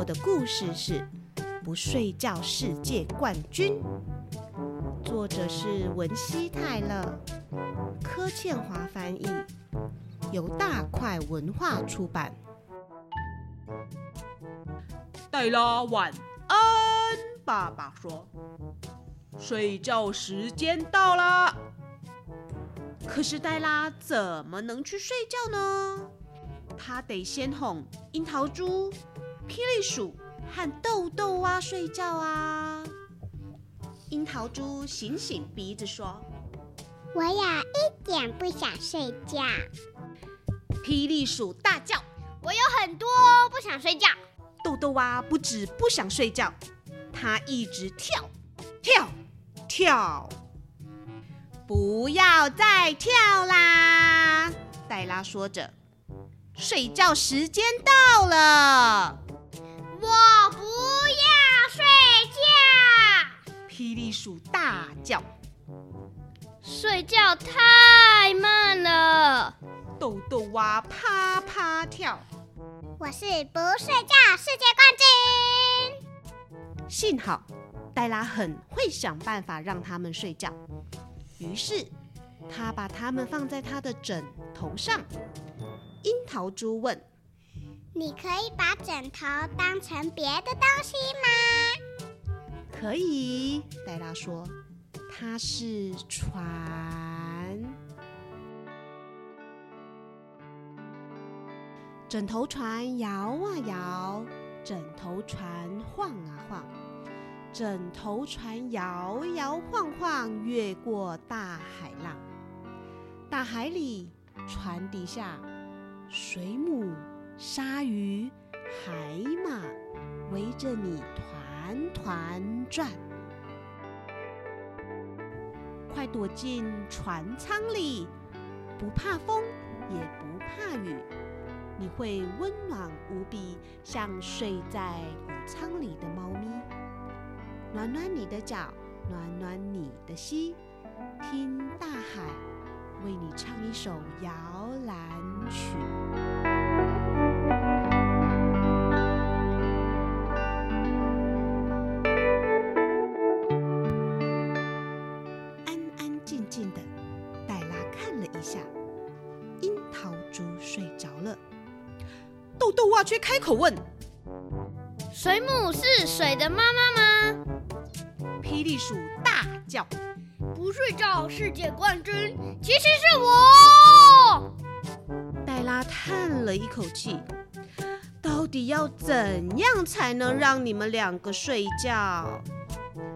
我的故事是《不睡觉世界冠军》，作者是文西泰勒，柯倩华翻译，由大块文化出版。黛拉晚安，爸爸说：“睡觉时间到了。”可是黛拉怎么能去睡觉呢？她得先哄樱桃猪、霹雳鼠和豆豆蛙睡觉啊！樱桃猪醒醒鼻子说：“我呀一点不想睡觉。”霹雳鼠大叫：“我有很多不想睡觉。”豆豆蛙不止不想睡觉，它一直跳，跳，跳。不要再跳啦！黛拉说着，睡觉时间到了。我不要睡觉！霹雳鼠大叫。睡觉太慢了。豆豆蛙啪啪跳。我是不睡觉世界冠军。幸好黛拉很会想办法让他们睡觉。于是，他把它们放在他的枕头上。樱桃猪问：“你可以把枕头当成别的东西吗？”“可以。”黛拉说，“它是船。”枕头船摇啊摇，枕头船晃啊晃。枕头船摇摇晃晃，越过大海浪。大海里，船底下，水母、鲨鱼、海马围着你团团转。快躲进船舱里，不怕风，也不怕雨，你会温暖无比，像睡在谷仓里的猫咪。暖暖你的脚，暖暖你的心，听大海为你唱一首摇篮曲。豆豆蛙却开口问：“水母是水的妈妈吗？”霹雳鼠大叫：“不睡觉世界冠军其实是我！”黛拉叹了一口气：“到底要怎样才能让你们两个睡觉？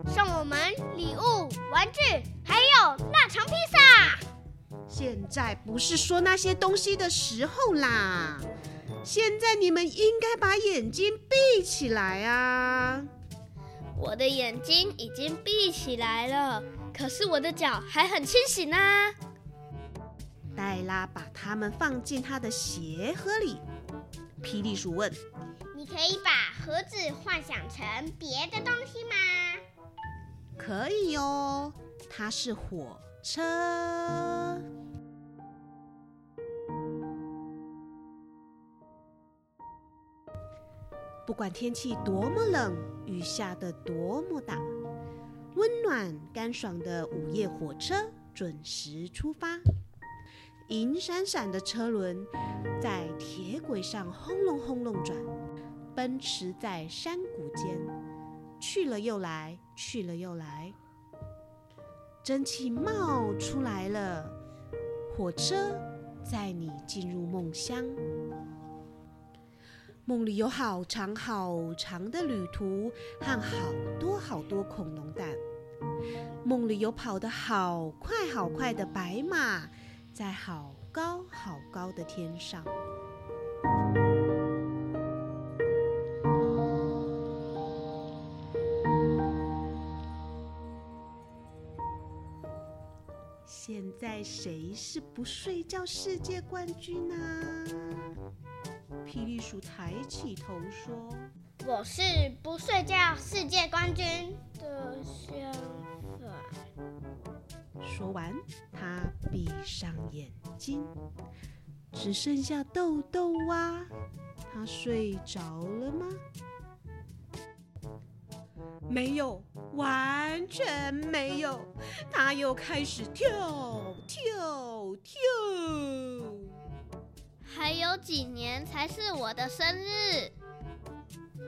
送我们礼物、玩具，还有腊肠披萨。现在不是说那些东西的时候啦！现在你们应该把眼睛闭起来啊！”我的眼睛已经闭起来了，可是我的脚还很清醒呢。黛拉把它们放进她的鞋盒里。霹雳鼠问：“你可以把盒子幻想成别的东西吗？”“可以哦，它是火车。”不管天气多么冷，雨下得多么大，温暖干爽的午夜火车准时出发。银闪闪的车轮在铁轨上轰隆轰隆转，奔驰在山谷间，去了又来，去了又来。蒸汽冒出来了，火车载你进入梦乡。梦里有好长好长的旅途和好多好多恐龙蛋。梦里有跑得好快好快的白马，在好高好高的天上。现在谁是不睡觉世界冠军呢？霹雳鼠抬起头说：“我是不睡觉世界冠军的相反。”说完，他闭上眼睛，只剩下豆豆蛙。他睡着了吗？没有，完全没有。他又开始跳跳跳。还有几年才是我的生日？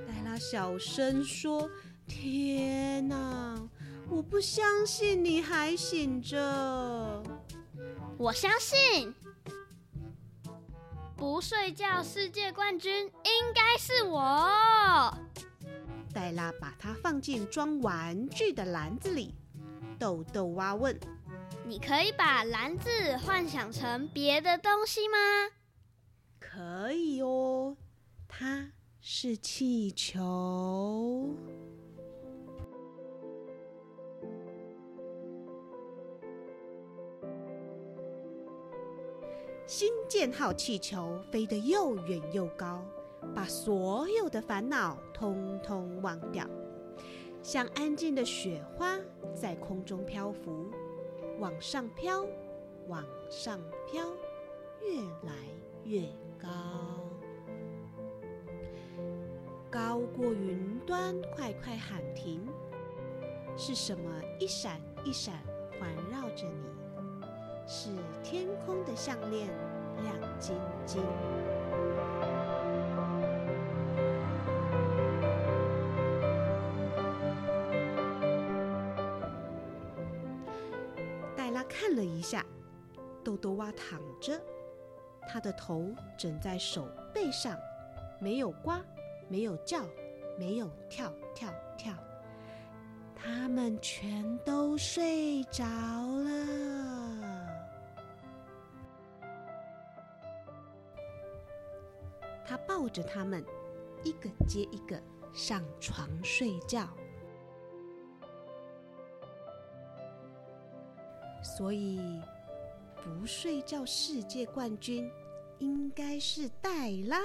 黛拉小声说：“天哪，我不相信你还醒着。”我相信，不睡觉世界冠军应该是我。黛拉把它放进装玩具的篮子里。豆豆蛙问：“你可以把篮子幻想成别的东西吗？”“可以哦，它是气球。”新建号气球飞得又远又高，把所有的烦恼通通忘掉，像安静的雪花在空中漂浮，往上飘，往上飘，越来越高，高过云端，快快喊停！是什么一闪一闪环绕着你？是天空的项链，亮晶晶。黛拉看了一下，豆豆蛙躺着，他的头枕在手背上，没有呱，没有叫，没有跳跳跳，他们全都睡着了。他抱着他们，一个接一个上床睡觉。所以，不睡觉世界冠军应该是黛拉，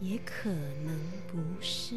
也可能不是。